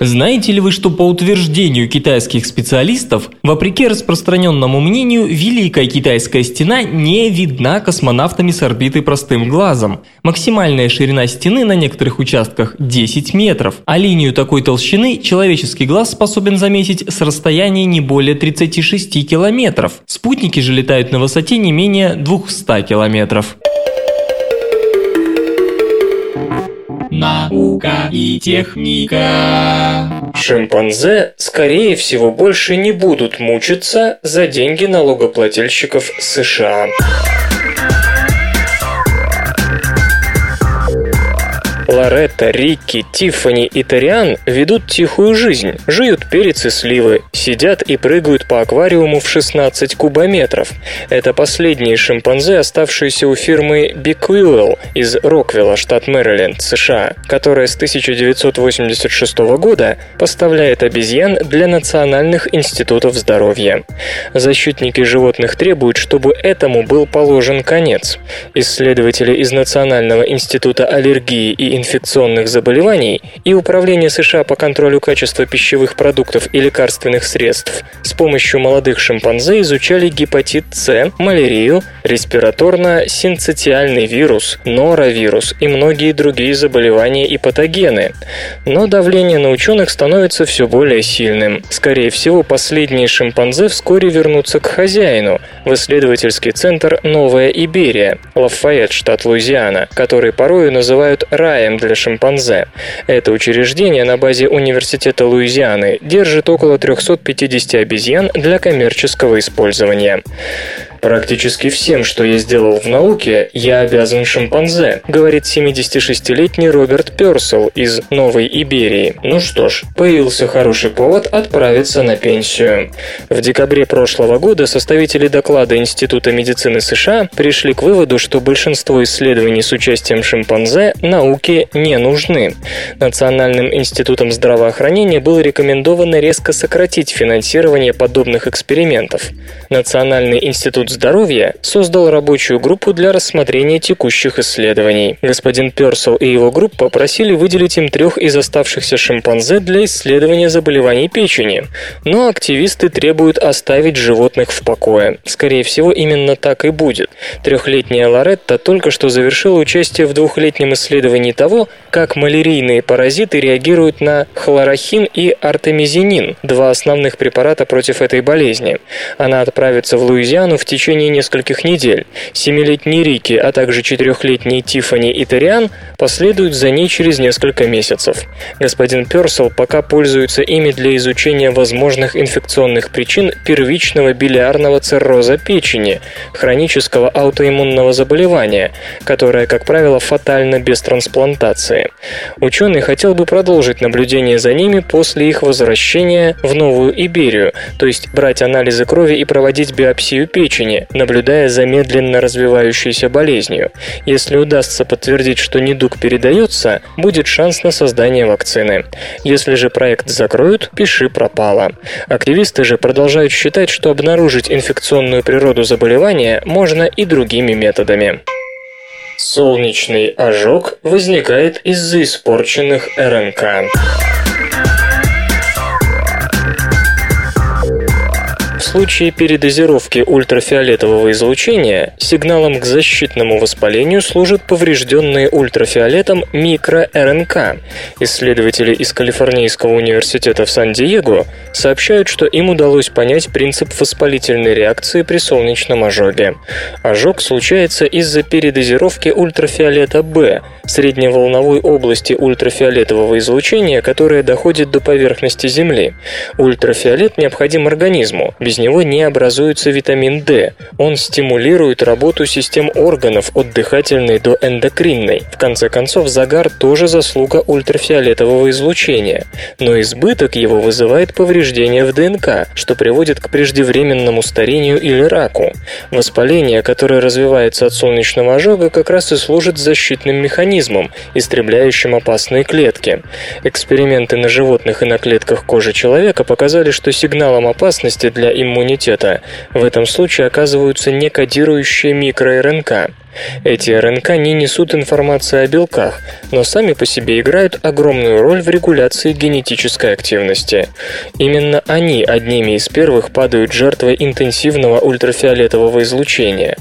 Знаете ли вы, что по утверждению китайских специалистов, вопреки распространенному мнению, Великая Китайская стена не видна космонавтами с орбиты простым глазом. Максимальная ширина стены на некоторых участках 10 метров, а линию такой толщины человеческий глаз способен заметить с расстояния не более 36 километров. Спутники же летают на высоте не менее 200 километров. Наука и техника. Шимпанзе, скорее всего, больше не будут мучиться за деньги налогоплательщиков США. Лоретта, Рикки, Тиффани и Ториан ведут тихую жизнь, жуют перец и сливы, сидят и прыгают по аквариуму в 16 кубометров. Это последние шимпанзе, оставшиеся у фирмы Bequewell из Роквилла, штат Мэриленд, США, которая с 1986 года поставляет обезьян для национальных институтов здоровья. Защитники животных требуют, чтобы этому был положен конец. Исследователи из Национального института аллергии и инфекционных заболеваний и Управление США по контролю качества пищевых продуктов и лекарственных средств с помощью молодых шимпанзе изучали гепатит С, малярию, респираторно-синцитиальный вирус, норовирус и многие другие заболевания и патогены. Но давление на ученых становится все более сильным. Скорее всего, последние шимпанзе вскоре вернутся к хозяину, в исследовательский центр «Новая Иберия», Лафайет, штат Луизиана, который порою называют раем для шимпанзе. Это учреждение на базе Университета Луизианы держит около 350 обезьян для коммерческого использования. Практически всем, что я сделал в науке, я обязан шимпанзе, говорит 76-летний Роберт Персел из Новой Иберии. Ну что ж, появился хороший повод отправиться на пенсию. В декабре прошлого года составители доклада Института медицины США пришли к выводу, что большинство исследований с участием шимпанзе науке не нужны. Национальным институтом здравоохранения было рекомендовано резко сократить финансирование подобных экспериментов. Национальный институт здоровья создал рабочую группу для рассмотрения текущих исследований. Господин Персел и его группа просили выделить им трех из оставшихся шимпанзе для исследования заболеваний печени. Но активисты требуют оставить животных в покое. Скорее всего, именно так и будет. Трехлетняя Лоретта только что завершила участие в двухлетнем исследовании того, как малярийные паразиты реагируют на хлорохин и артемизинин, два основных препарата против этой болезни. Она отправится в Луизиану в течение нескольких недель. Семилетний Рики, а также четырехлетний Тифани и Ториан последуют за ней через несколько месяцев. Господин Персел пока пользуется ими для изучения возможных инфекционных причин первичного билиарного цирроза печени, хронического аутоиммунного заболевания, которое, как правило, фатально без трансплантации. Ученый хотел бы продолжить наблюдение за ними после их возвращения в Новую Иберию, то есть брать анализы крови и проводить биопсию печени, наблюдая за медленно развивающейся болезнью. Если удастся подтвердить, что недуг передается, будет шанс на создание вакцины. Если же проект закроют, пиши пропало. Активисты же продолжают считать, что обнаружить инфекционную природу заболевания можно и другими методами. Солнечный ожог возникает из-за испорченных РНК. Случае передозировки ультрафиолетового излучения сигналом к защитному воспалению служат поврежденные ультрафиолетом микро-РНК. Исследователи из Калифорнийского университета в Сан-Диего сообщают, что им удалось понять принцип воспалительной реакции при солнечном ожоге. Ожог случается из-за передозировки ультрафиолета Б, средневолновой области ультрафиолетового излучения, которая доходит до поверхности Земли. Ультрафиолет необходим организму, без него не образуется витамин D. Он стимулирует работу систем органов от дыхательной до эндокринной. В конце концов, загар тоже заслуга ультрафиолетового излучения. Но избыток его вызывает повреждения в ДНК, что приводит к преждевременному старению или раку. Воспаление, которое развивается от солнечного ожога, как раз и служит защитным механизмом, истребляющим опасные клетки. Эксперименты на животных и на клетках кожи человека показали, что сигналом опасности для иммунитета. В этом случае оказываются некодирующие микро-РНК. Эти РНК не несут информации о белках, но сами по себе играют огромную роль в регуляции генетической активности. Именно они одними из первых падают жертвой интенсивного ультрафиолетового излучения.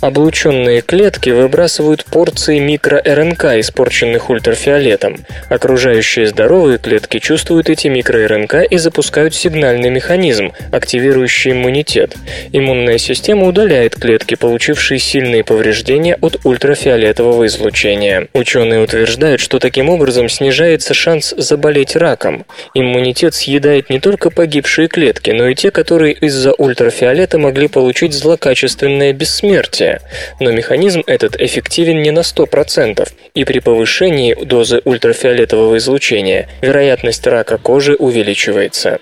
Облученные клетки выбрасывают порции микро-РНК, испорченных ультрафиолетом. Окружающие здоровые клетки чувствуют эти микро-РНК и запускают сигнальный механизм, активирующий иммунитет. Иммунная система удаляет клетки, получившие сильные повреждения повреждения от ультрафиолетового излучения. Ученые утверждают, что таким образом снижается шанс заболеть раком. Иммунитет съедает не только погибшие клетки, но и те, которые из-за ультрафиолета могли получить злокачественное бессмертие. Но механизм этот эффективен не на 100%, и при повышении дозы ультрафиолетового излучения вероятность рака кожи увеличивается.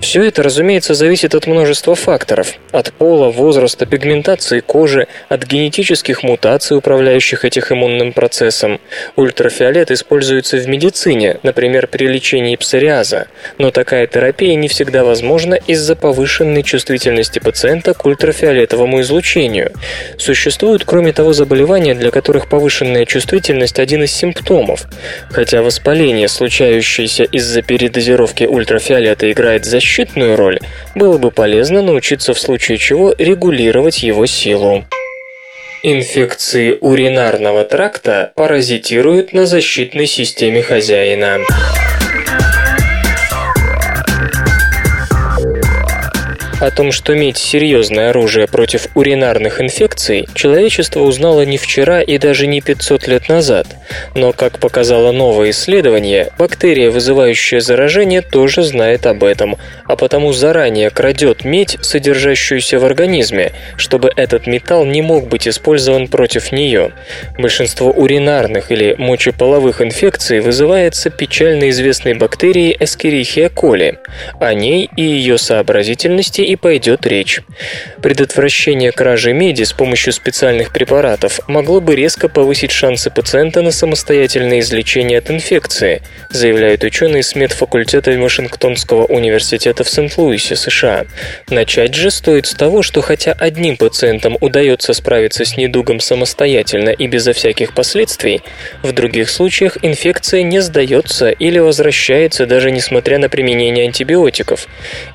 Все это, разумеется, зависит от множества факторов. От пола, возраста, пигментации кожи, от генетических мутаций, управляющих этим иммунным процессом. Ультрафиолет используется в медицине, например, при лечении псориаза, но такая терапия не всегда возможна из-за повышенной чувствительности пациента к ультрафиолетовому излучению. Существуют, кроме того, заболевания, для которых повышенная чувствительность один из симптомов. Хотя воспаление, случающееся из-за передозировки ультрафиолета, играет защитную роль, было бы полезно научиться в случае чего регулировать его силу. Инфекции уринарного тракта паразитируют на защитной системе хозяина. О том, что медь – серьезное оружие против уринарных инфекций, человечество узнало не вчера и даже не 500 лет назад. Но, как показало новое исследование, бактерия, вызывающая заражение, тоже знает об этом, а потому заранее крадет медь, содержащуюся в организме, чтобы этот металл не мог быть использован против нее. Большинство уринарных или мочеполовых инфекций вызывается печально известной бактерией Escherichia coli. О ней и ее сообразительности и пойдет речь. Предотвращение кражи меди с помощью специальных препаратов могло бы резко повысить шансы пациента на самостоятельное излечение от инфекции, заявляют ученые с медфакультета Вашингтонского университета в Сент-Луисе, США. Начать же стоит с того, что хотя одним пациентам удается справиться с недугом самостоятельно и безо всяких последствий, в других случаях инфекция не сдается или возвращается даже несмотря на применение антибиотиков.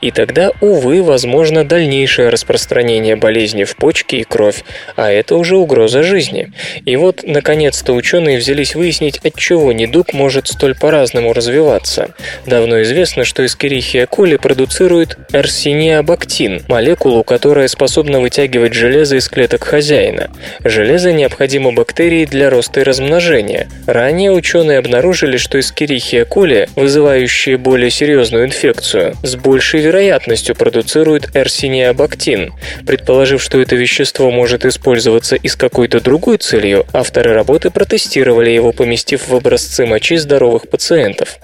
И тогда, увы, возможно дальнейшее распространение болезни в почки и кровь, а это уже угроза жизни. И вот, наконец-то, ученые взялись выяснить, от чего недуг может столь по-разному развиваться. Давно известно, что эскерихия коли продуцирует эрсиниабактин, молекулу, которая способна вытягивать железо из клеток хозяина. Железо необходимо бактерии для роста и размножения. Ранее ученые обнаружили, что эскерихия коли, вызывающая более серьезную инфекцию, с большей вероятностью продуцирует эрсиниабактин. Предположив, что это вещество может использоваться и с какой-то другой целью, авторы работы протестировали его, поместив в образцы мочи здоровых пациентов.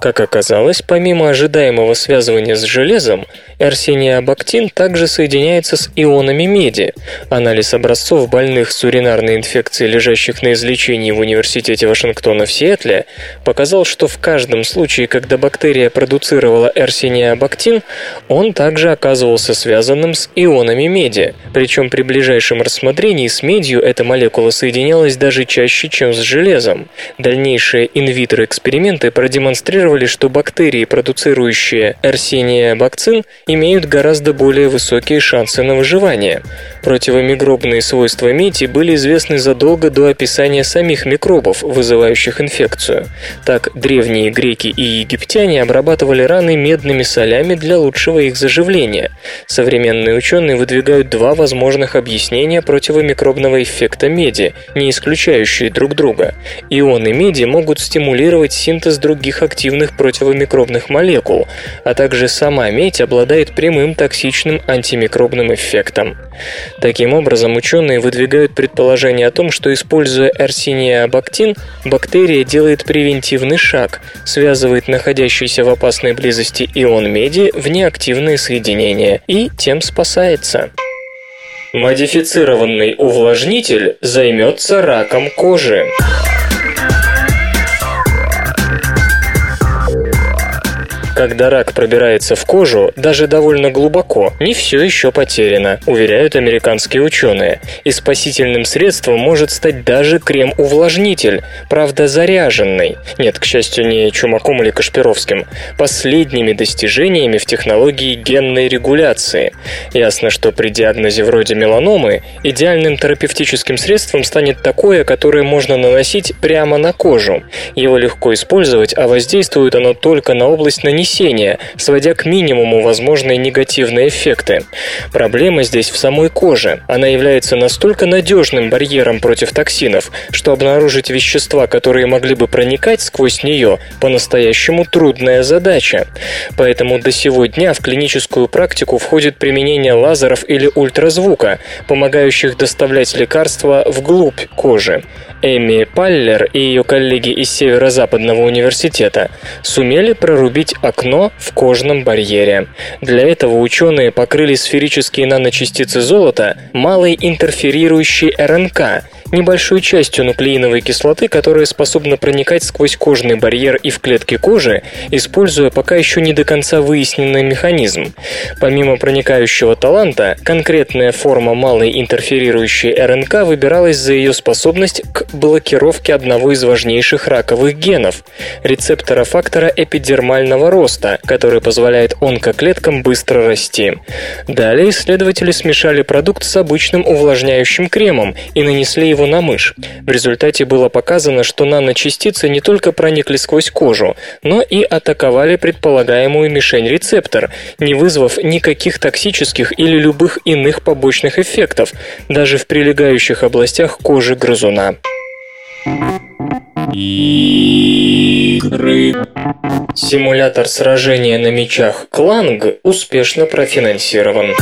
Как оказалось, помимо ожидаемого связывания с железом, эрсиниабактин также соединяется с ионами меди. Анализ образцов больных с уринарной инфекцией, лежащих на излечении в Университете Вашингтона в Сиэтле, показал, что в каждом случае, когда бактерия продуцировала эрсиниабактин, он также оказывался связанным с ионами меди. Причем при ближайшем рассмотрении с медью эта молекула соединялась даже чаще, чем с железом. Дальнейшие инвитро эксперименты продемонстрировали, что бактерии, продуцирующие эрсиниабакцин, имеют гораздо более высокие шансы на выживание. Противомикробные свойства меди были известны задолго до описания самих микробов, вызывающих инфекцию. Так, древние греки и египтяне обрабатывали раны медными солями для лучшего их заживления. Современные ученые выдвигают два возможных объяснения противомикробного эффекта меди, не исключающие друг друга. Ионы меди могут стимулировать синтез других активных противомикробных молекул, а также сама медь обладает прямым токсичным антимикробным эффектом. Таким образом, ученые выдвигают предположение о том, что используя арсениабактин, бактерия делает превентивный шаг, связывает находящийся в опасной близости ион меди в неактивные соединения и тем спасается. Модифицированный увлажнитель займется раком кожи. Когда рак пробирается в кожу, даже довольно глубоко, не все еще потеряно, уверяют американские ученые. И спасительным средством может стать даже крем-увлажнитель, правда заряженный. Нет, к счастью, не Чумаком или Кашпировским. Последними достижениями в технологии генной регуляции. Ясно, что при диагнозе вроде меланомы идеальным терапевтическим средством станет такое, которое можно наносить прямо на кожу. Его легко использовать, а воздействует оно только на область нанесения нанесения, сводя к минимуму возможные негативные эффекты. Проблема здесь в самой коже. Она является настолько надежным барьером против токсинов, что обнаружить вещества, которые могли бы проникать сквозь нее, по-настоящему трудная задача. Поэтому до сего дня в клиническую практику входит применение лазеров или ультразвука, помогающих доставлять лекарства вглубь кожи. Эми Паллер и ее коллеги из Северо-Западного университета сумели прорубить в кожном барьере. Для этого ученые покрыли сферические наночастицы золота малой интерферирующей РНК, небольшой частью нуклеиновой кислоты, которая способна проникать сквозь кожный барьер и в клетки кожи, используя пока еще не до конца выясненный механизм. Помимо проникающего таланта, конкретная форма малой интерферирующей РНК выбиралась за ее способность к блокировке одного из важнейших раковых генов – рецептора фактора эпидермального роста, который позволяет онкоклеткам быстро расти. Далее исследователи смешали продукт с обычным увлажняющим кремом и нанесли его его на мышь. В результате было показано, что наночастицы не только проникли сквозь кожу, но и атаковали предполагаемую мишень-рецептор, не вызвав никаких токсических или любых иных побочных эффектов, даже в прилегающих областях кожи грызуна. Игры. Симулятор сражения на мечах Кланг успешно профинансирован.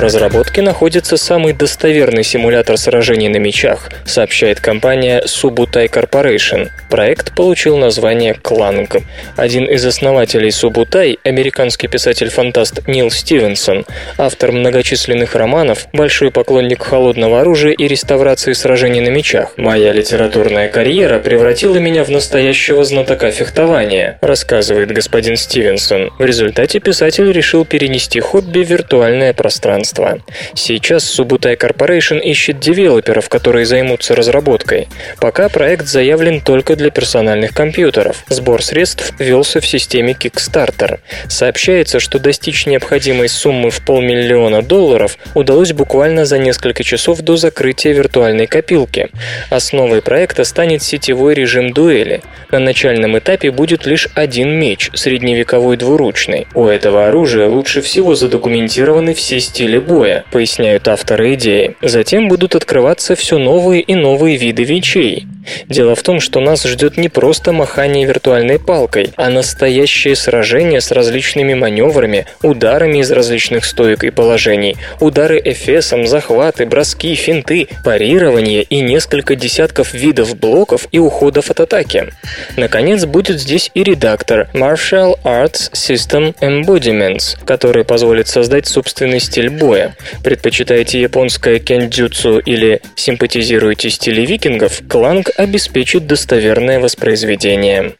Разработке находится самый достоверный симулятор сражений на мечах, сообщает компания Subutai Corporation. Проект получил название Кланг. Один из основателей Subutai, американский писатель-фантаст Нил Стивенсон, автор многочисленных романов, большой поклонник холодного оружия и реставрации сражений на мечах. «Моя литературная карьера превратила меня в настоящего знатока фехтования», рассказывает господин Стивенсон. В результате писатель решил перенести хобби в виртуальное пространство пространства. Сейчас Subutai Corporation ищет девелоперов, которые займутся разработкой. Пока проект заявлен только для персональных компьютеров. Сбор средств велся в системе Kickstarter. Сообщается, что достичь необходимой суммы в полмиллиона долларов удалось буквально за несколько часов до закрытия виртуальной копилки. Основой проекта станет сетевой режим дуэли. На начальном этапе будет лишь один меч, средневековой двуручный. У этого оружия лучше всего задокументированы все стили поле боя, поясняют авторы идеи. Затем будут открываться все новые и новые виды мечей. Дело в том, что нас ждет не просто махание виртуальной палкой, а настоящее сражение с различными маневрами, ударами из различных стоек и положений, удары эфесом, захваты, броски, финты, парирование и несколько десятков видов блоков и уходов от атаки. Наконец, будет здесь и редактор Martial Arts System Embodiments, который позволит создать собственный стиль боя. Предпочитаете японское кендзюцу или симпатизируете стиле викингов, кланг обеспечит достоверное воспроизведение.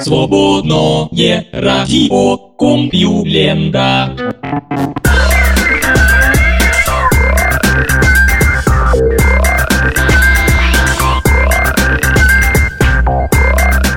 Свободное радио Компьюлента.